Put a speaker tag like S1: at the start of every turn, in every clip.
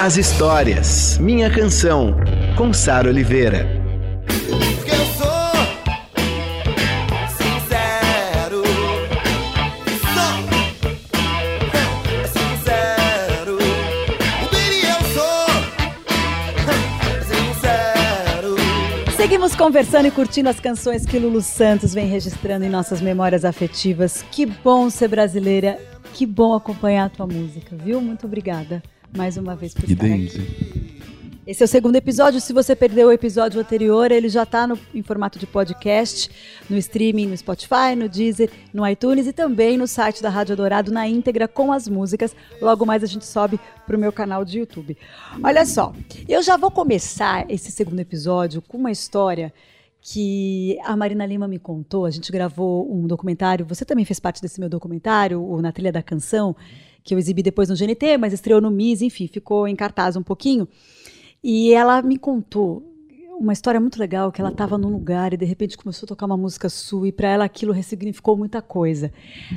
S1: as histórias. Minha Canção, com Sara Oliveira.
S2: Seguimos conversando e curtindo as canções que Lulu Santos vem registrando em nossas memórias afetivas. Que bom ser brasileira, que bom acompanhar a tua música, viu? Muito obrigada mais uma vez por estar aqui. Esse é o segundo episódio. Se você perdeu o episódio anterior, ele já está em formato de podcast, no streaming, no Spotify, no Deezer, no iTunes e também no site da Rádio Dourado na íntegra com as músicas. Logo mais a gente sobe para o meu canal de YouTube. Olha só, eu já vou começar esse segundo episódio com uma história que a Marina Lima me contou. A gente gravou um documentário. Você também fez parte desse meu documentário, o Na Trilha da Canção, que eu exibi depois no GNT, mas estreou no MIS, enfim, ficou em cartaz um pouquinho. E ela me contou uma história muito legal, que ela estava num lugar e de repente começou a tocar uma música sua e para ela aquilo ressignificou muita coisa.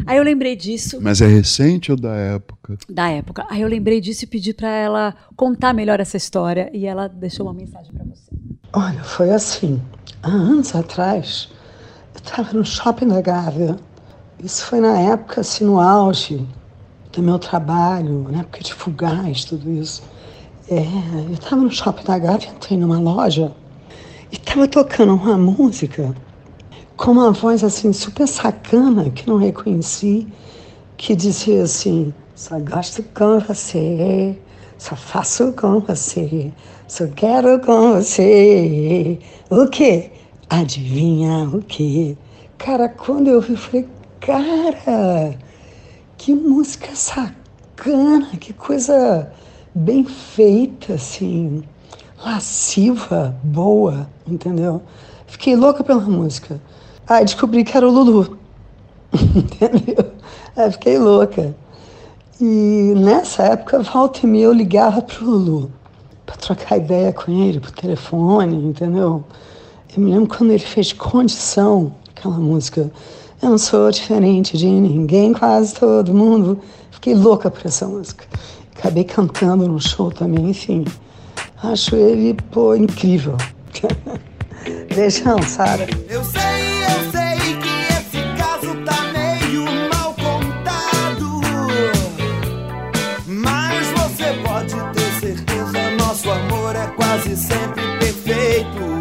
S2: Aí eu lembrei disso.
S3: Mas é recente ou da época?
S2: Da época. Aí eu lembrei disso e pedi para ela contar melhor essa história e ela deixou uma mensagem para você.
S4: Olha, foi assim. Há anos atrás, eu estava no shopping da Gávea. Isso foi na época, assim, no auge do meu trabalho, na época de fugaz, tudo isso. É, eu estava no shopping da Gávea, entrei numa loja e estava tocando uma música com uma voz assim super sacana que não reconheci, que dizia assim: só gosto com você, só faço com você, só quero com você. O quê? Adivinha o quê? Cara, quando eu vi, eu falei: cara, que música sacana, que coisa bem feita, assim, lasciva, boa, entendeu? Fiquei louca pela música. Aí descobri que era o Lulu, entendeu? Aí fiquei louca. E nessa época, volta e meia, eu ligava pro Lulu para trocar ideia com ele por telefone, entendeu? Eu me lembro quando ele fez Condição, aquela música. Eu não sou diferente de ninguém, quase todo mundo. Fiquei louca por essa música. Acabei cantando no show também, enfim. Acho ele, pô, incrível. Beijão, Sara.
S5: Eu sei, eu sei que esse caso tá meio mal contado. Mas você pode ter certeza, nosso amor é quase sempre perfeito.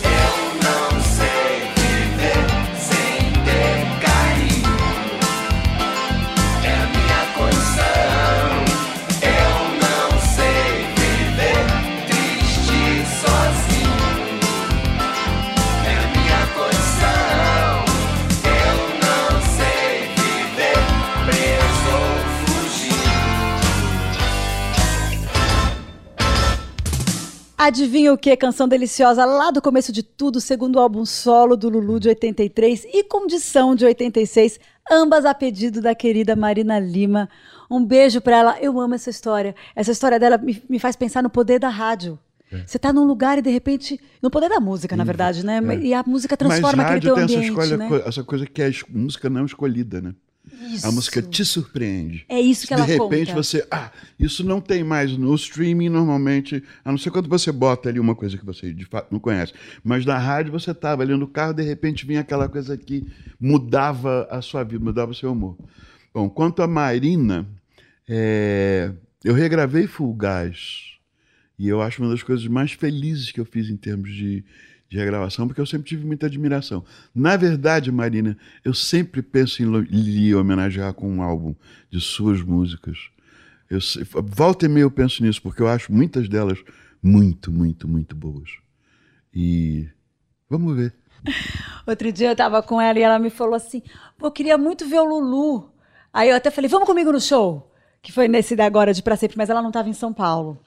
S2: Adivinha o que? Canção deliciosa lá do começo de tudo, segundo álbum solo do Lulu de 83 e Condição de 86, ambas a pedido da querida Marina Lima. Um beijo para ela. Eu amo essa história. Essa história dela me, me faz pensar no poder da rádio. Você está num lugar e de repente. No poder da música, na verdade, né?
S3: É.
S2: E a música transforma
S3: Mas
S2: aquele
S3: rádio
S2: teu
S3: tem
S2: ambiente.
S3: essa, escolha,
S2: né?
S3: essa coisa que é música não escolhida, né?
S2: Isso.
S3: A música te surpreende.
S2: É isso que
S3: de
S2: ela
S3: repente
S2: conta.
S3: você, ah, isso não tem mais no streaming normalmente, a não ser quando você bota ali uma coisa que você de fato não conhece. Mas na rádio você estava ali no carro, de repente vinha aquela coisa que mudava a sua vida, mudava o seu humor. Bom, quanto a Marina, é, eu regravei Fulgaz. E eu acho uma das coisas mais felizes que eu fiz em termos de, de regravação, porque eu sempre tive muita admiração. Na verdade, Marina, eu sempre penso em lhe homenagear com um álbum de suas músicas. Eu, volta e meia eu penso nisso, porque eu acho muitas delas muito, muito, muito boas. E vamos ver.
S2: Outro dia eu tava com ela e ela me falou assim: eu queria muito ver o Lulu. Aí eu até falei: Vamos comigo no show. Que foi nesse da agora de Pra Sempre, mas ela não tava em São Paulo.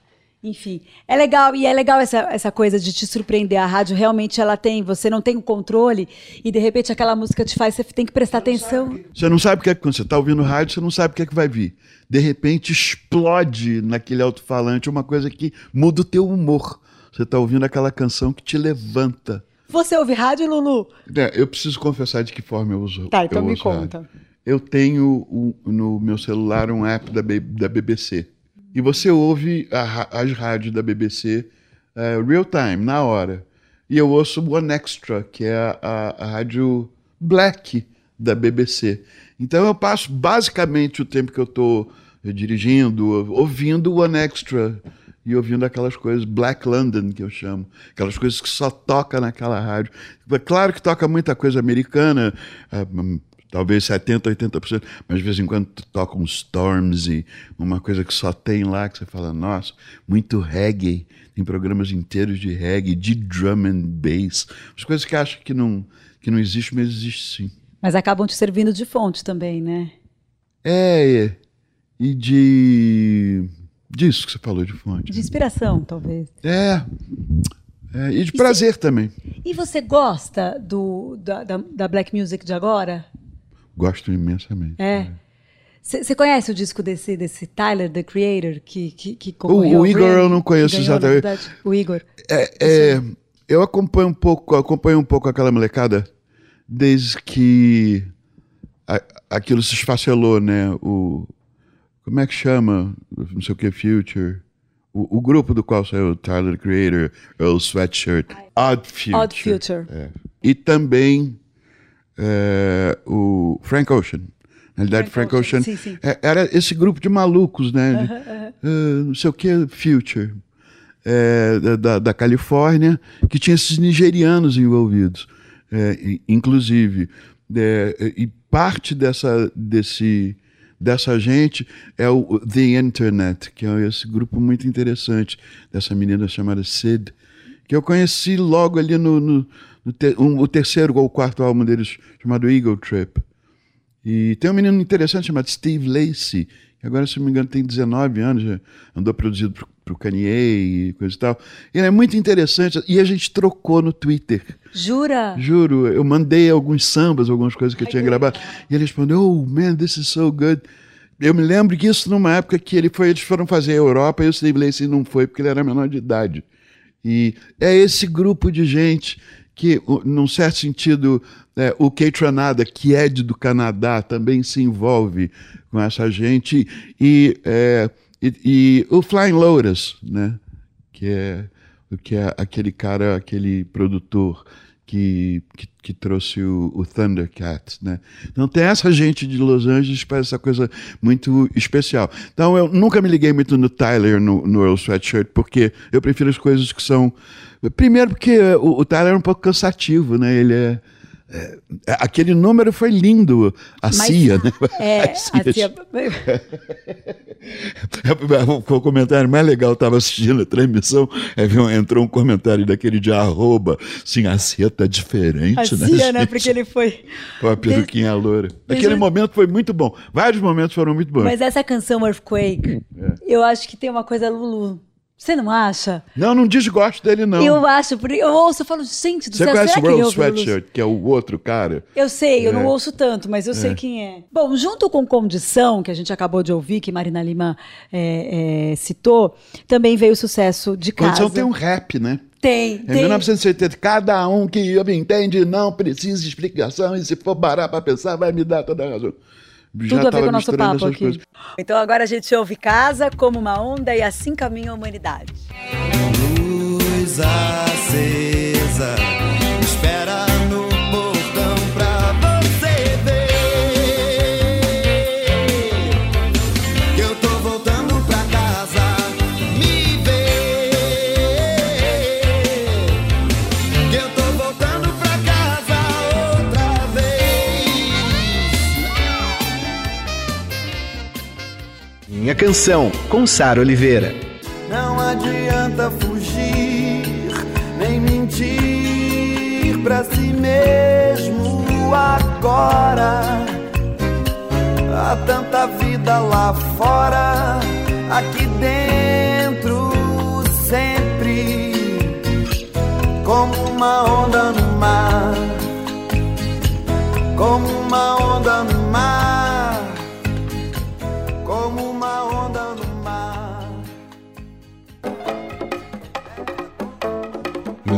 S2: Enfim, é legal, e é legal essa, essa coisa de te surpreender. A rádio realmente ela tem, você não tem o controle, e de repente aquela música te faz, você tem que prestar atenção.
S3: Você não sabe o que é quando você está ouvindo rádio, você não sabe o que é que vai vir. De repente explode naquele alto-falante uma coisa que muda o teu humor. Você está ouvindo aquela canção que te levanta.
S2: Você ouve rádio, Lulu?
S3: É, eu preciso confessar de que forma eu uso.
S2: Tá, então me conta.
S3: rádio. Eu tenho um- no meu celular um app da, B- da BBC. E você ouve a as rádios da BBC eh, real time, na hora. E eu ouço One Extra, que é a, a- a rádio black da BBC. Então eu passo basicamente o tempo que eu estou dirigindo, ouvindo One Extra e ouvindo aquelas coisas Black London que eu chamo, aquelas coisas que só toca naquela rádio. É claro que toca muita coisa americana, ah, hum, talvez 70, 80%, mas de vez em quando toca Storms e uma coisa que só tem lá que você fala, nossa, muito reggae, tem programas inteiros de reggae, de drum and bass, as coisas que acha que não que não existe, mas existe sim.
S2: Mas acabam te servindo de fonte também, né?
S3: É, e de disso que você falou de fonte.
S2: De inspiração, talvez.
S3: É. É, e de prazer também.
S2: E você gosta do, da, da, da Black Music de agora?
S3: Gosto imensamente.
S2: É. Você conhece o disco desse, desse Tyler, The Creator, que, que, que
S3: O,
S2: concorreu
S3: o
S2: ao
S3: Igor eu não conheço exatamente.
S2: O Igor.
S3: É, é, eu acompanho um pouco, acompanho um pouco aquela molecada desde que a- aquilo se esfacelou, né? O como é que chama? Não sei o que Future. O, o grupo do qual saiu o Tyler the Creator, Earl Sweatshirt, Odd Future.
S2: Odd Future.
S3: É. E também é, o Frank Ocean. Na realidade,
S2: Frank
S3: Frank,
S2: Ocean,
S3: Ocean,
S2: sim, sim.
S3: é- era esse grupo de malucos, né? de, ah, não sei o que, Future. é, da- da, Califórnia, que tinha esses nigerianos envolvidos, é, inclusive. É, e parte dessa, desse, dessa gente é o The Internet, que é esse grupo muito interessante dessa menina chamada Sid, que eu conheci logo ali no, no, no um- o terceiro ou quarto álbum deles, chamado Eagle Trip. E tem um menino interessante chamado Steve Lacey, que agora, se não me engano, tem 19 anos, já andou produzido pro, pro Kanye e coisa e tal. Ele é muito interessante, e a gente trocou no Twitter.
S2: Jura?
S3: Juro, eu mandei alguns sambas, algumas coisas que eu tinha gravado, e ele respondeu, oh, man, this is so good. Eu me lembro que isso numa época que ele foi, eles foram fazer a Europa e o Steve Lacey não foi porque ele era menor de idade. E é esse grupo de gente que, num certo sentido, é, o Kate Tranada, que é de- do Canadá, também se envolve com essa gente. E, é, e, e o Flying Lotus, né? que é, que é aquele cara, aquele produtor que, que, que trouxe o, o Thundercat, né? Então tem essa gente de Los Angeles faz essa coisa muito especial. Então eu nunca me liguei muito no Tyler, no, no Earl Sweatshirt, porque eu prefiro as coisas que são... Primeiro porque o, o Tyler é um pouco cansativo, né? Ele é... é- aquele número foi lindo, a
S2: Mas-
S3: CIA, né?
S2: É,
S3: A CIA.
S2: a Cia-
S3: O comentário mais legal, eu estava assistindo a transmissão, viu- entrou um comentário daquele de arroba, assim, a Cia tá diferente,
S2: a
S3: né?
S2: Cia, né? Porque ele foi.
S3: Com a peruquinha loura. Aquele
S2: eu-
S3: momento foi muito bom. Vários momentos foram muito bons.
S2: Mas essa canção Earthquake,
S3: É.
S2: eu acho que tem uma coisa Lulu. Você não acha?
S3: Não, não desgosto dele, não.
S2: Eu acho, porque eu ouço e falo, gente do
S3: Você
S2: céu,
S3: conhece o Earl? Sweatshirt, que é o outro cara?
S2: Eu sei, eu não
S3: É.
S2: ouço tanto, mas eu sei quem é. Bom, junto com Condição, que a gente acabou de ouvir, que Marina Lima é, é, citou, também veio o sucesso de casa.
S3: Condição tem um rap, né?
S2: Tem,
S3: Em
S2: tem.
S3: 1970, cada um que me entende não precisa de explicação, e se for parar para pensar, vai me dar toda a razão. Já
S2: Tudo a ver com o nosso papo aqui.
S3: coisas.
S2: Então agora a gente ouve Casa como uma onda e assim caminha a humanidade.
S5: Luz acesa,
S1: Canção, com Sara Oliveira.
S5: Não adianta fugir, nem mentir pra si mesmo agora. Há tanta vida lá fora, aqui dentro sempre, como uma onda no mar, como uma onda no mar,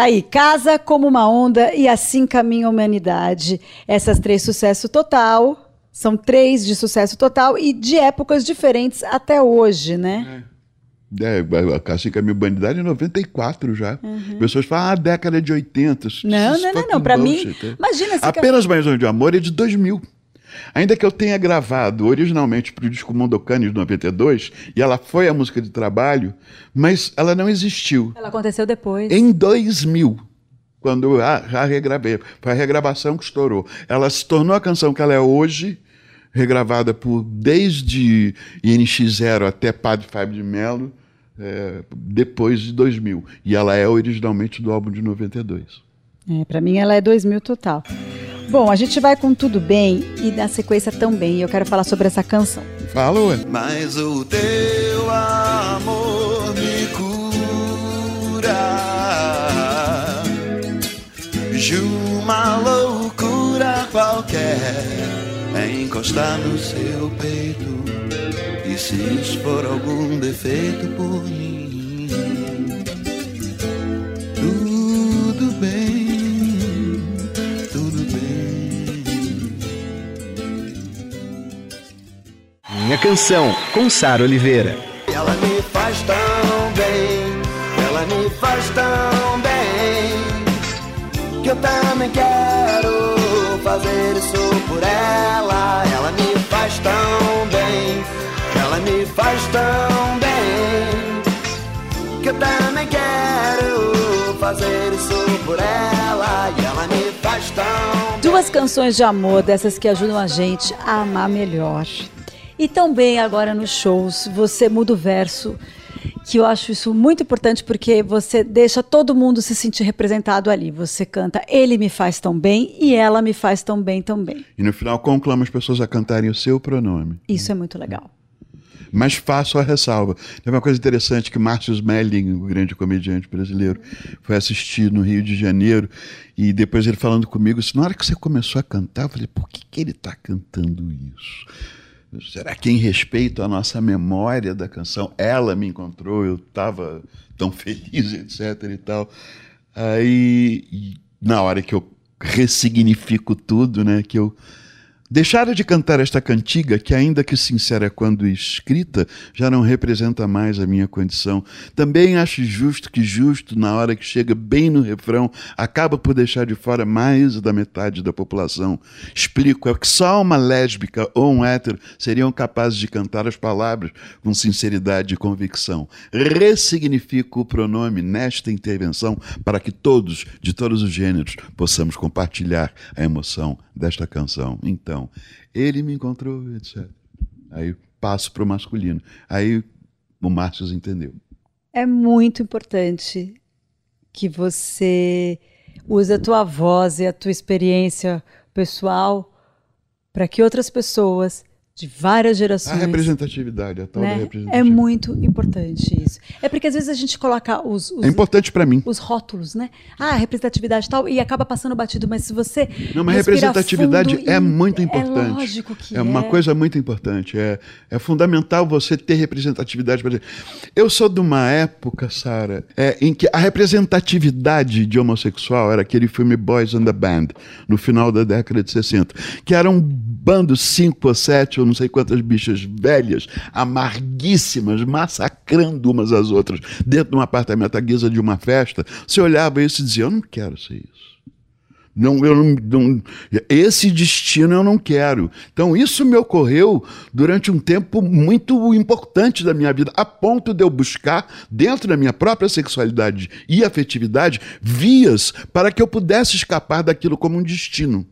S2: Tá aí, Casa como uma onda e assim caminha a humanidade. Essas três sucesso total. São três de sucesso total e de épocas diferentes até hoje, né?
S3: É, a Assim Caminho Humanidade é 94 já. Pessoas falam, ah, década de 80. Isso-
S2: Uhum. Não, não, não, não. Pra mim,
S3: é.
S2: imagina se
S3: Apenas Mais um de Amor é de 2000. Ainda que eu tenha gravado originalmente para o disco Mondocane de 92, e ela foi a música de trabalho, mas ela não existiu.
S2: ela aconteceu depois.
S3: Em 2000, quando eu a, a regravei, foi a regravação que estourou. Ela se tornou a canção que ela é hoje, regravada por desde INX0 até Padre Fábio de Mello, é, depois de 2000. E ela é originalmente do álbum de 92.
S2: É, para mim ela é 2000 total. Bom, a gente vai com tudo bem e na sequência também. Eu quero falar sobre essa canção.
S3: Fala, ué.
S5: Mas o teu amor me cura de uma loucura qualquer. É encostar no seu peito e se expor algum defeito por mim.
S1: Canção, com Sara Oliveira.
S5: Ela me faz tão bem, ela me faz tão bem, que eu também quero fazer isso por ela. Ela me faz tão bem, ela me faz tão bem, que eu também quero fazer isso por ela. E ela me faz tão bem.
S2: Duas canções de amor dessas que ajudam a gente a amar melhor. E também agora nos shows, você muda o verso, que eu acho isso muito importante porque você deixa todo mundo se sentir representado ali. Você canta Ele me faz tão bem e ela me faz tão bem também.
S3: E no final conclama as pessoas a cantarem o seu pronome.
S2: Isso é muito legal.
S3: Mas faço a ressalva. Tem uma coisa interessante que Márcio Smelling, o grande comediante brasileiro, foi assistir no Rio de Janeiro e depois ele falando comigo, assim, na hora que você começou a cantar, eu falei, por que, que ele está cantando isso? Será que em respeito à nossa memória da canção, ela me encontrou, eu estava tão feliz, etc e tal. Aí, na hora que eu ressignifico tudo, né, que eu Deixara de cantar esta cantiga, que ainda que sincera quando escrita, já não representa mais a minha condição. Também acho justo que justo, na hora que chega bem no refrão, acaba por deixar de fora mais da metade da população. Explico, é que só uma lésbica ou um hétero seriam capazes de cantar as palavras com sinceridade e convicção. Ressignifico o pronome nesta intervenção para que todos, de todos os gêneros, possamos compartilhar a emoção desta canção. Então, ele me encontrou, etc. Aí passo para o masculino. Aí o Márcio entendeu.
S2: É muito importante que você use a tua voz e a tua experiência pessoal para que outras pessoas de várias
S3: A
S2: gerações
S3: representatividade, a tal da
S2: né? É
S3: representatividade.
S2: muito importante isso. É porque às vezes a gente coloca os, os,
S3: É importante para mim.
S2: os rótulos, né? Ah, representatividade e tal, e acaba passando batido, mas se você.
S3: Não, mas representatividade é muito
S2: É
S3: importante.
S2: lógico que
S3: É uma coisa muito importante. É, é fundamental você ter representatividade. Exemplo, Eu sou de uma época, Sara, é, em que a representatividade de homossexual era aquele filme Boys and the Band, no final da década de 60, que era um bando, cinco ou sete ou não sei quantas bichas velhas, amarguíssimas, massacrando umas às outras, dentro de um apartamento à guisa de uma festa, você olhava isso e dizia: Eu não quero ser isso. Não, eu não, não, esse destino eu não quero. Então, isso me ocorreu durante um tempo muito importante da minha vida, a ponto de eu buscar, dentro da minha própria sexualidade e afetividade, vias para que eu pudesse escapar daquilo como um destino.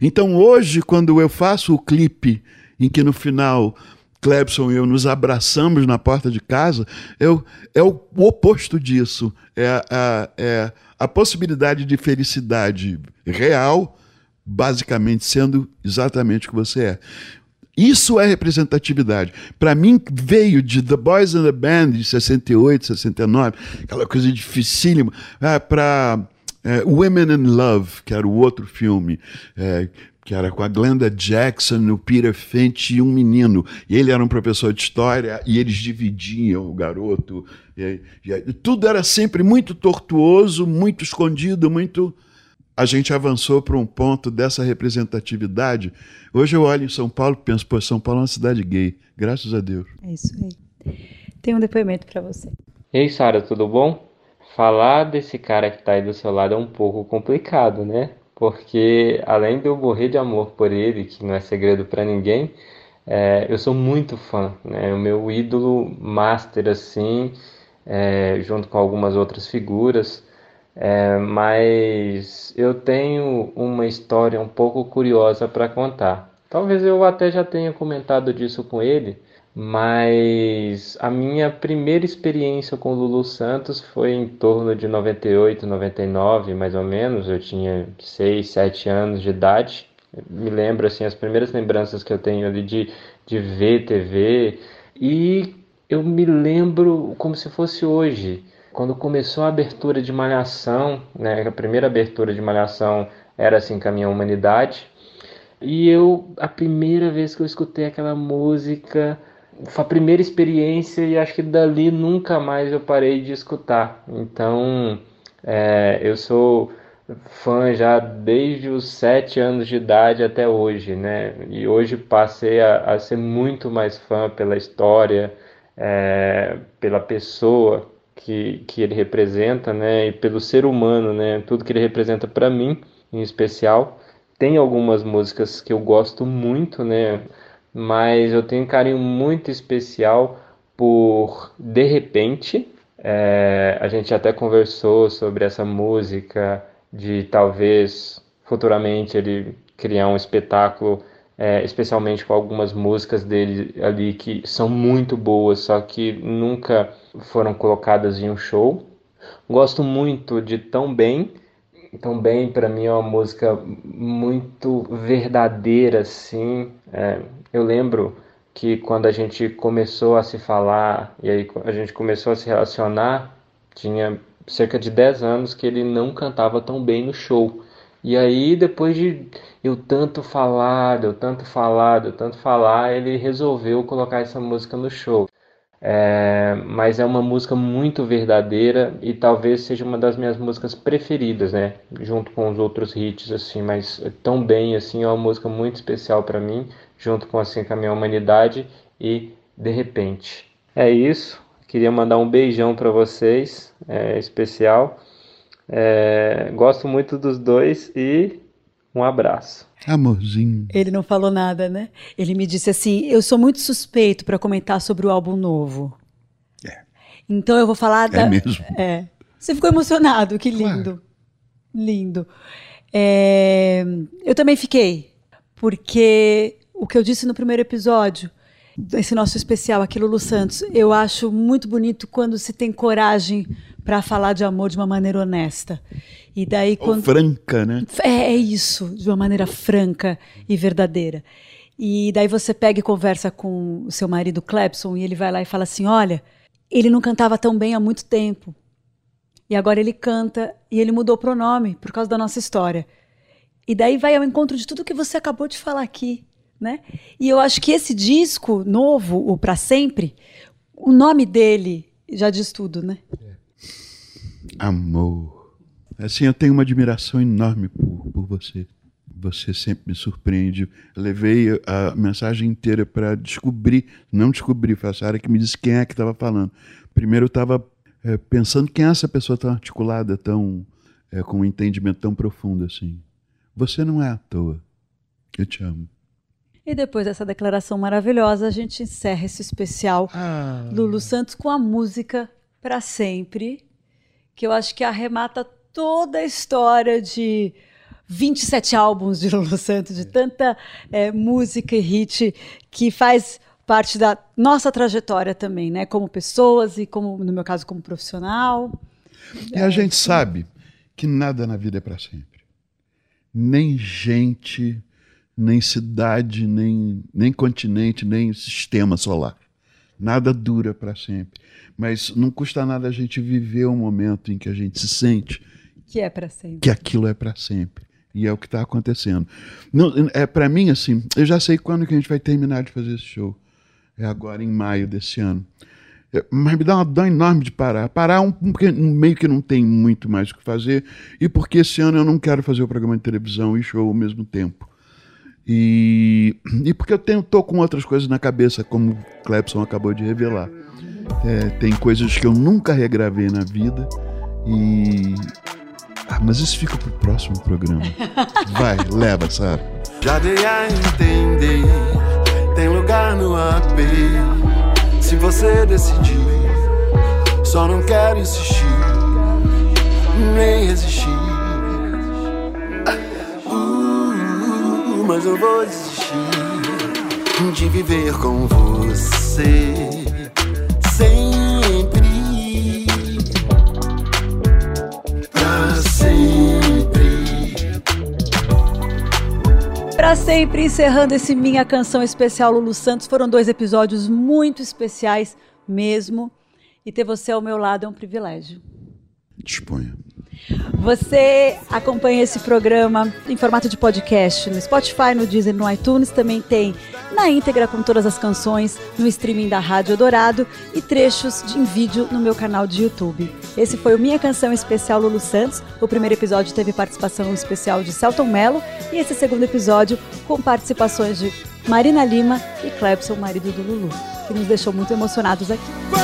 S3: Então, hoje, quando eu faço o clipe em que no final Clebson e eu nos abraçamos na porta de casa, eu, é o oposto disso. É, é, é a possibilidade de felicidade real, basicamente sendo exatamente o que você é. Isso é representatividade. Para mim, veio de The Boys and the Band, de 68, 69, aquela coisa dificílima, é, para é, Women in Love, que era o outro filme, é, que era com a Glenda Jackson, o Peter Finch e um menino. E ele era um professor de história e eles dividiam o garoto. E, e, tudo era sempre muito tortuoso, muito escondido, muito. A gente avançou para um ponto dessa representatividade. Hoje eu olho em São Paulo e penso, pô, São Paulo é uma cidade gay, graças a Deus.
S2: É isso aí. Tem um depoimento para você.
S6: Ei, Sara, tudo bom? Falar desse cara que está aí do seu lado é um pouco complicado, né? Porque além de eu morrer de amor por ele, que não é segredo para ninguém, é, eu sou muito fã, né? O meu ídolo master, assim, é, junto com algumas outras figuras. É, mas eu tenho uma história um pouco curiosa para contar. Talvez eu até já tenha comentado disso com ele, mas a minha primeira experiência com Lulu Santos foi em torno de 98, 99, mais ou menos. Eu tinha 6, 7 anos de idade. Me lembro assim as primeiras lembranças que eu tenho ali de, de ver TV e eu me lembro como se fosse hoje, quando começou a abertura de Malhação, né? A primeira abertura de Malhação era assim com a minha humanidade. E eu, a primeira vez que eu escutei aquela música, foi a primeira experiência e acho que dali nunca mais eu parei de escutar. Então, é, eu sou fã já desde os sete anos de idade até hoje, né? E hoje passei a, a ser muito mais fã pela história, é, pela pessoa que, que ele representa, né? E pelo ser humano, né? Tudo que ele representa para mim, em especial. Tem algumas músicas que eu gosto muito, né? Mas eu tenho um carinho muito especial por De Repente. É, a gente até conversou sobre essa música, de talvez futuramente ele criar um espetáculo, é, especialmente com algumas músicas dele ali que são muito boas, só que nunca foram colocadas em um show. Gosto muito de Tão Bem. Tão Bem para mim é uma música muito verdadeira, assim. É, eu lembro que quando a gente começou a se falar e aí a gente começou a se relacionar, tinha cerca de 10 anos que ele não cantava tão bem no show. E aí, depois de eu tanto falar, eu tanto falar, eu tanto falar, ele resolveu colocar essa música no show. É, mas é uma música muito verdadeira e talvez seja uma das minhas músicas preferidas, né? Junto com os outros hits, assim, mas tão bem, assim, é uma música muito especial para mim, junto com assim com a minha humanidade e de repente. É isso. Queria mandar um beijão para vocês, é, especial. É, gosto muito dos dois e um abraço.
S3: Amorzinho.
S2: Ele não falou nada, né? Ele me disse assim: eu sou muito suspeito para comentar sobre o álbum novo.
S3: É.
S2: Então eu vou falar da.
S3: É mesmo.
S2: É. Você ficou emocionado, que lindo.
S3: Claro.
S2: Lindo. É, Eu também fiquei, porque o que eu disse no primeiro episódio, esse nosso especial aqui, Lulu Santos, eu acho muito bonito quando se tem coragem para falar de amor de uma maneira honesta. E daí
S3: Ou
S2: quando
S3: franca, né?
S2: é, é isso, de uma maneira franca e verdadeira. E daí você pega e conversa com o seu marido Clepson e ele vai lá e fala assim: olha, ele não cantava tão bem há muito tempo. E agora ele canta e ele mudou o pronome por causa da nossa história. E daí vai ao encontro de tudo que você acabou de falar aqui, né? E eu acho que esse disco novo, o Pra Sempre, o nome dele já diz tudo, né?
S3: Amor. Assim, eu tenho uma admiração enorme por, por você. Você sempre me surpreende. Eu levei a mensagem inteira para descobrir, não descobrir, foi a Sara que me disse quem é que estava falando. Primeiro eu estava é, pensando quem é essa pessoa tão articulada, tão é, com um entendimento tão profundo assim. Você não é à toa. Eu te amo.
S2: E depois dessa declaração maravilhosa, a gente encerra esse especial
S3: Ah.
S2: Lulu Santos com a música Pra Sempre, que eu acho que arremata toda a história de 27 álbuns de Lulu Santos, de tanta eh, música e hit que faz parte da nossa trajetória também, né? Como pessoas e como, no meu caso, como profissional.
S3: E a gente sabe que nada na vida é para sempre. Nem gente, nem cidade, nem, nem continente, nem sistema solar. Nada dura para sempre. Mas não custa nada a gente viver um momento em que a gente se sente
S2: Que é pra sempre.
S3: que aquilo é para sempre. E é o que está acontecendo. Não, é para mim assim. Eu já sei quando que a gente vai terminar de fazer esse show. É agora em maio desse ano. É, Mas me dá uma dó enorme de parar. Parar um, um, porque meio que não tem muito mais o que fazer. E porque esse ano eu não quero fazer o programa de televisão e show ao mesmo tempo. E, e porque eu tenho, tô com outras coisas na cabeça, como o Clepson acabou de revelar. É, tem coisas que eu nunca regravei na vida. E. Ah, mas isso fica pro próximo programa. Vai, leva, Sara.
S5: Já dei a entender, tem lugar no AP. Se você decidir, só não quero insistir, nem resistir. Mas eu vou desistir de viver com você sempre. Pra sempre.
S2: Pra sempre, encerrando esse Minha Canção Especial Lulu Santos, foram dois episódios muito especiais mesmo. E ter você ao meu lado é um privilégio.
S3: Disponha.
S2: Você acompanha esse programa em formato de podcast no Spotify, no Deezer, no iTunes. Também tem na íntegra com todas as canções no streaming da Rádio Dourado e trechos de, em vídeo no meu canal de YouTube. Esse foi o Minha Canção Especial Lulu Santos. O primeiro episódio teve participação especial de Celton Mello e esse segundo episódio com participações de Marina Lima e Clebson, marido do Lulu, que nos deixou muito emocionados aqui.